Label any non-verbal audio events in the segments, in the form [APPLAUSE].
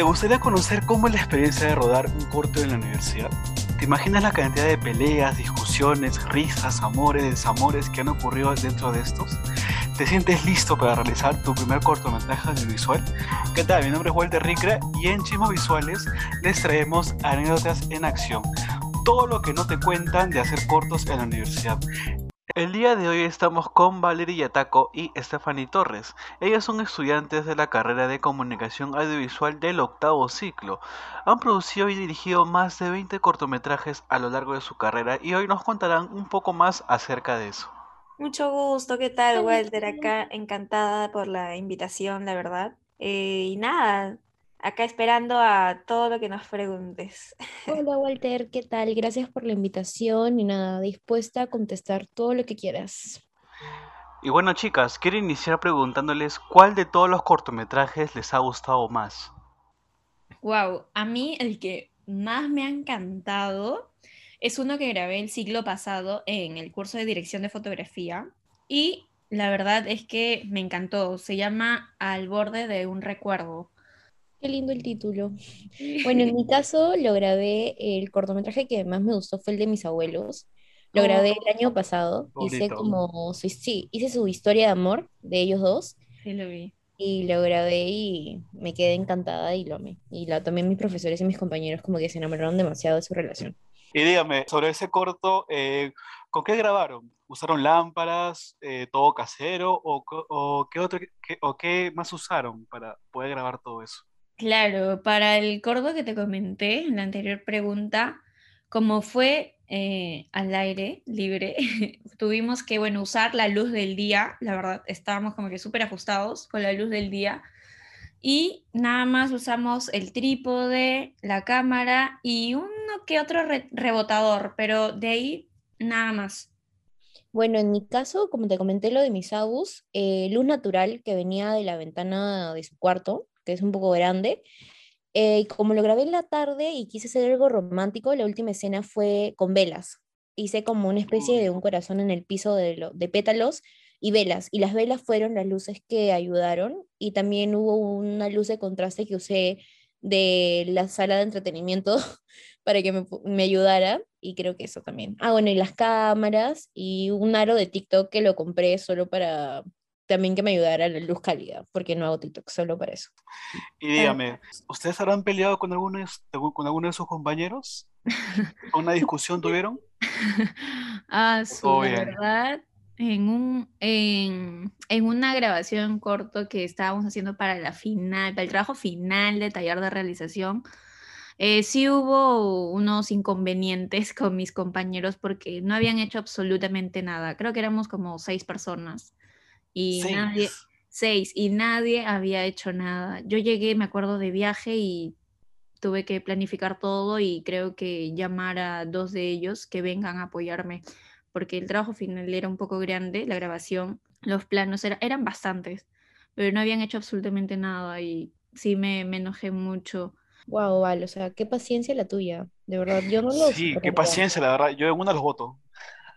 ¿Te gustaría conocer cómo es la experiencia de rodar un corto en la universidad? ¿Te imaginas la cantidad de peleas, discusiones, risas, amores, desamores que han ocurrido dentro de estos? ¿Te sientes listo para realizar tu primer cortometraje audiovisual? ¿Qué tal? Mi nombre es Walter Ricra y en Chismos Visuales les traemos anécdotas en acción. Todo lo que no te cuentan de hacer cortos en la universidad. El día de hoy estamos con Valeria Yataco y Stephanie Torres. Ellas son estudiantes de la carrera de comunicación audiovisual del octavo ciclo. Han producido y dirigido más de 20 cortometrajes a lo largo de su carrera y hoy nos contarán un poco más acerca de eso. Mucho gusto, ¿qué tal, Walter? Acá encantada por la invitación, la verdad. Eh, y nada, acá esperando a todo lo que nos preguntes. [LAUGHS] Hola Walter, ¿qué tal? Gracias por la invitación y nada, dispuesta a contestar todo lo que quieras. Y bueno chicas, quiero iniciar preguntándoles cuál de todos los cortometrajes les ha gustado más. Wow, a mí el que más me ha encantado es uno que grabé el siglo pasado en el curso de dirección de fotografía y la verdad es que me encantó. Se llama Al borde de un recuerdo. Qué lindo el título. [LAUGHS] Bueno, en mi caso lo grabé, el cortometraje que más me gustó fue el de mis abuelos. Lo grabé el año pasado. Hice como su, sí, hice su historia de amor de ellos dos. Sí, lo vi. Y lo grabé y me quedé encantada y lo amé. Y la, también mis profesores y mis compañeros como que se enamoraron demasiado de su relación. Y dígame, sobre ese corto, eh, ¿con qué grabaron? ¿Usaron lámparas, eh, todo casero o, o, qué otro, o qué más usaron para poder grabar todo eso? Claro, para el cordo que te comenté en la anterior pregunta, como fue eh, al aire libre, [LAUGHS] tuvimos que, bueno, usar la luz del día, la verdad, estábamos como que súper ajustados con la luz del día, y nada más usamos el trípode, la cámara y uno que otro rebotador, pero de ahí nada más. Bueno, en mi caso, como te comenté lo de mis abus, eh, luz natural que venía de la ventana de su cuarto, que es un poco grande. Eh, como lo grabé en la tarde y quise hacer algo romántico, la última escena fue con velas. Hice como una especie de un corazón en el piso de, de pétalos y velas. Y las velas fueron las luces que ayudaron. Y también hubo una luz de contraste que usé de la sala de entretenimiento [LAUGHS] para que me, me, ayudara y creo que eso también. Ah, bueno, y las cámaras y un aro de TikTok que lo compré solo para, también que me ayudara la luz cálida, porque no hago TikTok solo para eso. Y dígame, ¿ustedes habrán peleado con alguno de, con alguno de sus compañeros? [LAUGHS] ¿Una discusión tuvieron? [LAUGHS] Ah, su verdad, en, un, en, en, una grabación corto que estábamos haciendo para la final, para el trabajo final de taller de realización, eh, sí hubo unos inconvenientes [LAUGHS] con mis compañeros porque no habían hecho absolutamente nada. Creo que éramos como seis personas y seis. nadie, seis, y nadie había hecho nada. Yo llegué, me acuerdo, de viaje y tuve que planificar todo y creo que llamar a dos de ellos que vengan a apoyarme, porque el trabajo final era un poco grande, la grabación, los planos eran bastantes, pero no habían hecho absolutamente nada y sí me, me enojé mucho. Wow, Val, o sea, qué paciencia la tuya, de verdad, yo no lo Sí, qué paciencia, la verdad, yo en una los voto.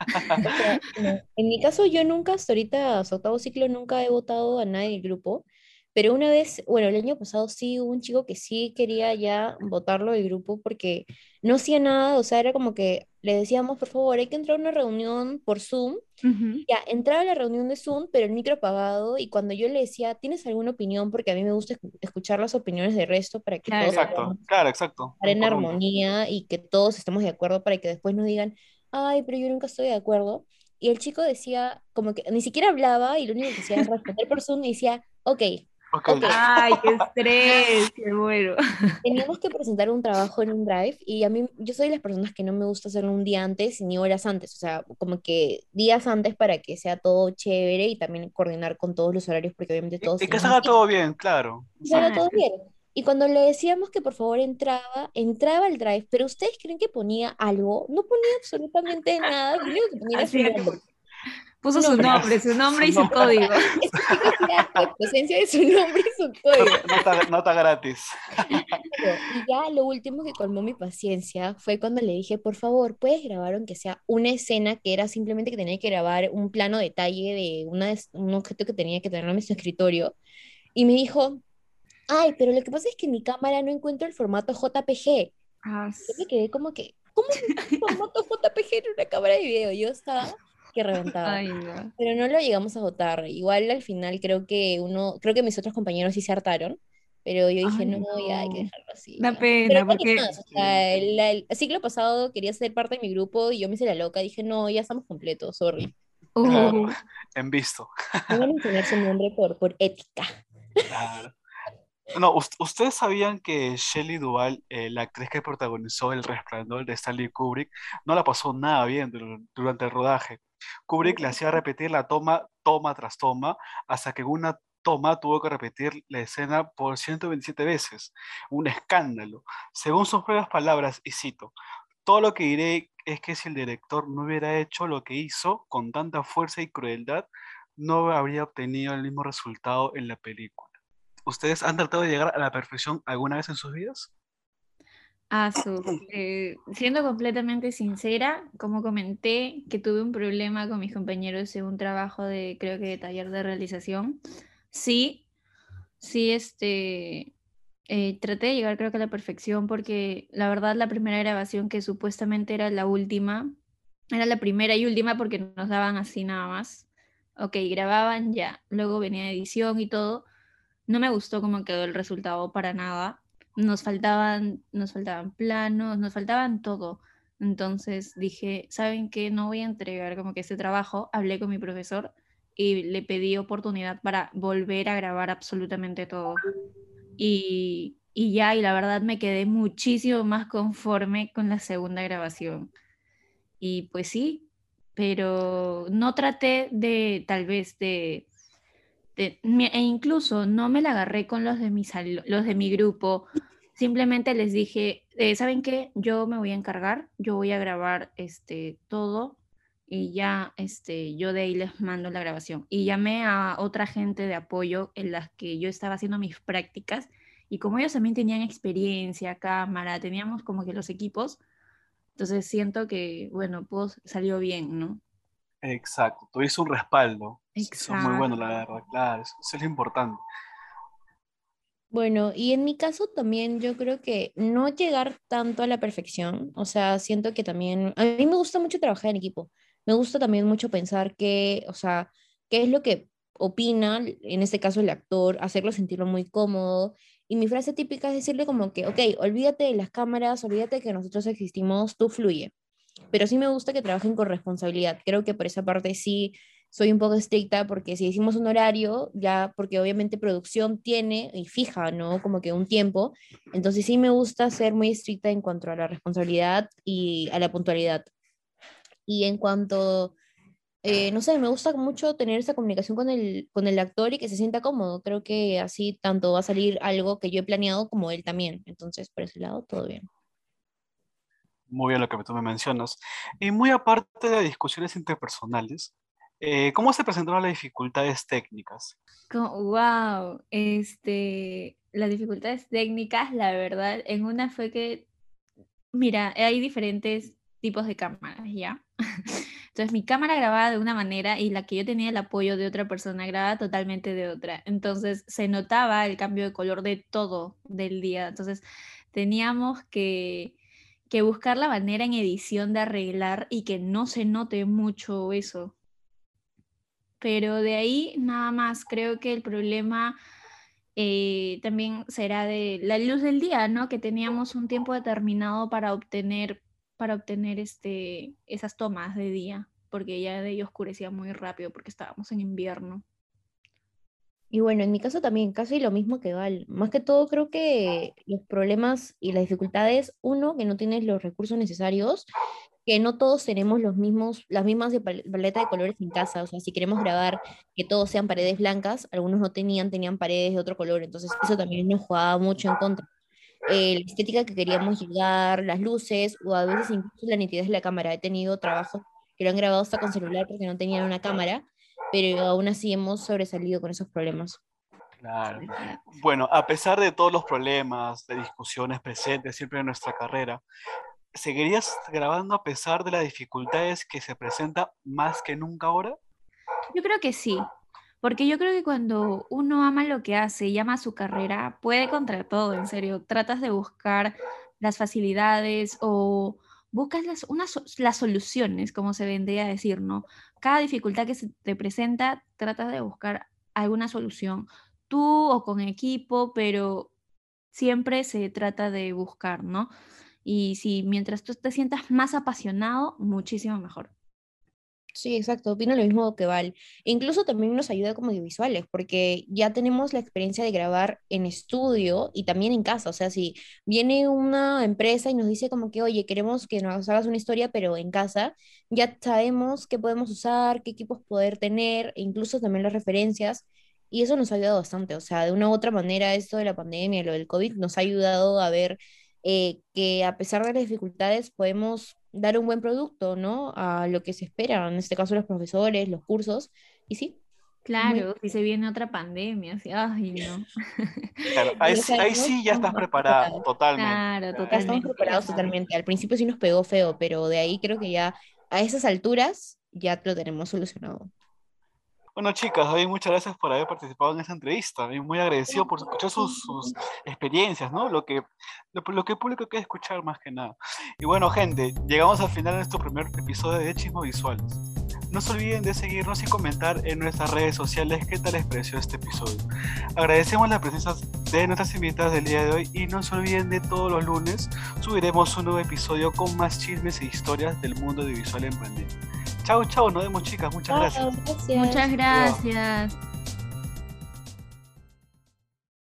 [LAUGHS] En mi caso, yo nunca, hasta ahorita, hasta octavo ciclo, nunca he votado a nadie del grupo, pero una vez, bueno, el año pasado sí hubo un chico que sí quería ya votarlo del grupo porque no hacía nada, o sea, era como que le decíamos, por favor, hay que entrar a una reunión por Zoom. Ya, entraba a la reunión de Zoom, pero el micro apagado, y cuando yo le decía, ¿tienes alguna opinión? Porque a mí me gusta escuchar las opiniones del resto para que claro. todos exacto, claro, exacto. en armonía y que todos estemos de acuerdo para que después nos digan, ay, pero yo nunca estoy de acuerdo. Y el chico decía, como que ni siquiera hablaba y lo único que hacía era responder por Zoom y decía, ok. Okay. okay. Ay, qué estrés, [LAUGHS] qué bueno. Teníamos que presentar un trabajo en un drive y a mí, yo soy de las personas que no me gusta hacerlo un día antes ni horas antes, o sea, como que días antes para que sea todo chévere y también coordinar con todos los horarios porque obviamente todos... Y, y que salga todo bien, claro. Que salga todo bien. Y cuando le decíamos que por favor entraba, entraba al drive, pero ustedes creen que ponía algo, no ponía absolutamente nada, lo único que ponía era su nombre. Puso su nombre, su nombre y su código. La presencia de su nombre y su código. Nota, nota gratis. Y ya lo último que colmó mi paciencia fue cuando le dije, por favor, puedes grabar aunque sea una escena que era simplemente que tenía que grabar un plano detalle de una, un objeto que tenía que tener en nuestro escritorio. Y me dijo, Ay, pero lo que pasa es que en mi cámara no encuentro el formato JPG. Ah, Yo me quedé como que, ¿cómo el formato [LAUGHS] JPG en una cámara de video? Yo estaba que reventaba. Ay, no. Pero no lo llegamos a votar. Igual al final creo que uno, creo que mis otros compañeros sí se hartaron, pero yo dije, Ay, no, ya hay que no. dejarlo así. Da ya". pena, Pero no porque- más, o sea, el, el ciclo pasado quería ser parte de mi grupo y yo me hice la loca, dije, no, ya estamos completos, sorry. Uh, En visto. No van a mencionar su nombre por, por ética. Claro. No, us- ¿ustedes sabían que Shelley Duvall, eh, la actriz que protagonizó El Resplandor de Stanley Kubrick, no la pasó nada bien dur- durante el rodaje? Kubrick le hacía repetir la toma, toma tras toma, hasta que una toma tuvo que repetir la escena por 127 veces. Un escándalo. Según sus propias palabras, y cito, todo lo que diré es que si el director no hubiera hecho lo que hizo con tanta fuerza y crueldad, no habría obtenido el mismo resultado en la película. ¿Ustedes han tratado de llegar a la perfección alguna vez en sus vidas? Ah, su- eh, siendo completamente sincera, como comenté que tuve un problema con mis compañeros en un trabajo de, creo que de taller de realización, sí, sí, este, eh, traté de llegar creo que a la perfección porque la verdad la primera grabación que supuestamente era la última, era la primera y última porque nos daban así nada más. Ok, grababan ya, luego venía edición y todo. No me gustó cómo quedó el resultado para nada nos faltaban, nos faltaban planos, nos faltaban todo. Entonces dije, ¿saben qué? No voy a entregar como que este trabajo. Hablé con mi profesor y le pedí oportunidad para volver a grabar absolutamente todo. Y, y ya, y la verdad me quedé muchísimo más conforme con la segunda grabación. Y pues sí, pero no traté de, tal vez, de, mi- e incluso no me la agarré con los de mi, los de mi grupo. Simplemente les dije, eh, ¿saben qué? Yo me voy a encargar, yo voy a grabar este, todo y ya este, yo de ahí les mando la grabación. Y llamé a otra gente de apoyo en las que yo estaba haciendo mis prácticas y como ellos también tenían experiencia, cámara, teníamos como que los equipos, entonces siento que, bueno, pues salió bien, ¿no? Exacto, tuviste un respaldo. Eso es muy bueno, la Exacto. verdad, claro, eso, eso es lo importante. Bueno, y en mi caso también yo creo que no llegar tanto a la perfección, o sea, siento que también, a mí me gusta mucho trabajar en equipo, me gusta también mucho pensar que, o sea, qué es lo que opina, en este caso el actor, hacerlo sentirlo muy cómodo, y mi frase típica es decirle como que, ok, olvídate de las cámaras, olvídate que nosotros existimos, tú fluye, pero sí me gusta que trabajen con responsabilidad, creo que por esa parte sí soy un poco estricta porque si hicimos un horario, ya, porque obviamente producción tiene y fija, ¿no? Como que un tiempo, entonces sí me gusta ser muy estricta en cuanto a la responsabilidad y a la puntualidad. Y en cuanto, eh, no sé, me gusta mucho tener esa comunicación con el, con el actor y que se sienta cómodo. Creo que así tanto va a salir algo que yo he planeado como él también. Entonces, por ese lado, todo bien. Muy bien lo que tú me mencionas. Y muy aparte de discusiones interpersonales, eh, ¿cómo se presentaron las dificultades técnicas? Wow, este, las dificultades técnicas, la verdad, en una fue que, mira, hay diferentes tipos de cámaras, ¿ya? [LAUGHS] Entonces mi cámara grababa de una manera y la que yo tenía el apoyo de otra persona grababa totalmente de otra. Entonces se notaba el cambio de color de todo del día. Entonces teníamos que, que buscar la manera en edición de arreglar y que no se note mucho eso. Pero de ahí nada más, creo que el problema eh, también será de la luz del día, ¿no? Que teníamos un tiempo determinado para obtener, para obtener este, esas tomas de día, porque ya de ahí oscurecía muy rápido porque estábamos en invierno. Y bueno, en mi caso también, casi lo mismo que Val. Más que todo, creo que los problemas y las dificultades, uno, que no tienes los recursos necesarios, que no todos tenemos los mismos, las mismas de pal- paleta de colores en casa. O sea, si queremos grabar que todos sean paredes blancas, algunos no tenían, tenían paredes de otro color. Entonces, eso también nos jugaba mucho en contra. Eh, la estética que queríamos llegar, las luces, o a veces incluso la nitidez de la cámara. He tenido trabajos que lo han grabado hasta con celular porque no tenían una cámara, pero aún así hemos sobresalido con esos problemas. Claro. Bueno, a pesar de todos los problemas, de discusiones presentes siempre en nuestra carrera, ¿seguirías grabando a pesar de las dificultades que se presentan más que nunca ahora? Yo creo que sí, Porque yo creo que cuando uno ama lo que hace y ama su carrera, puede contra todo, en serio. Tratas de buscar las facilidades o buscas las, las soluciones, como se vendría a decir, ¿no? Cada dificultad que se te presenta, tratas de buscar alguna solución, tú o con equipo, pero siempre se trata de buscar, ¿no? Y si mientras tú te sientas más apasionado, muchísimo mejor. Sí, exacto, opino lo mismo que Val. incluso también nos ayuda como audiovisuales, porque ya tenemos la experiencia de grabar en estudio y también en casa. O sea, si viene una empresa y nos dice como que, oye, queremos que nos hagas una historia, pero en casa, ya sabemos qué podemos usar, qué equipos poder tener, e incluso también las referencias. Y eso nos ha ayudado bastante. O sea, de una u otra manera, esto de la pandemia, lo del COVID, nos ha ayudado a ver eh, que a pesar de las dificultades podemos dar un buen producto, ¿no? A lo que se espera, en este caso los profesores, los cursos, y sí. Claro, si se viene otra pandemia, así, ay, no. [LAUGHS] ahí, sí ya estás preparado, totalmente. Claro, totalmente. estamos preparados totalmente. Al principio sí nos pegó feo, pero de ahí creo que ya a esas alturas ya lo tenemos solucionado. Bueno, chicas, hoy muchas gracias por haber participado en esta entrevista. Muy agradecido por escuchar sus, experiencias, ¿no? Lo que, lo, que el público quiere escuchar más que nada. Y bueno, gente, llegamos al final de nuestro primer episodio de Chismo Visuales. No se olviden de seguirnos y comentar en nuestras redes sociales qué tal les pareció este episodio. Agradecemos la presencia de nuestras invitadas del día de hoy y no se olviden de todos los lunes subiremos un nuevo episodio con más chismes e historias del mundo de visual en pandemia. Chao, chao, nos vemos chicas, muchas gracias. Muchas gracias.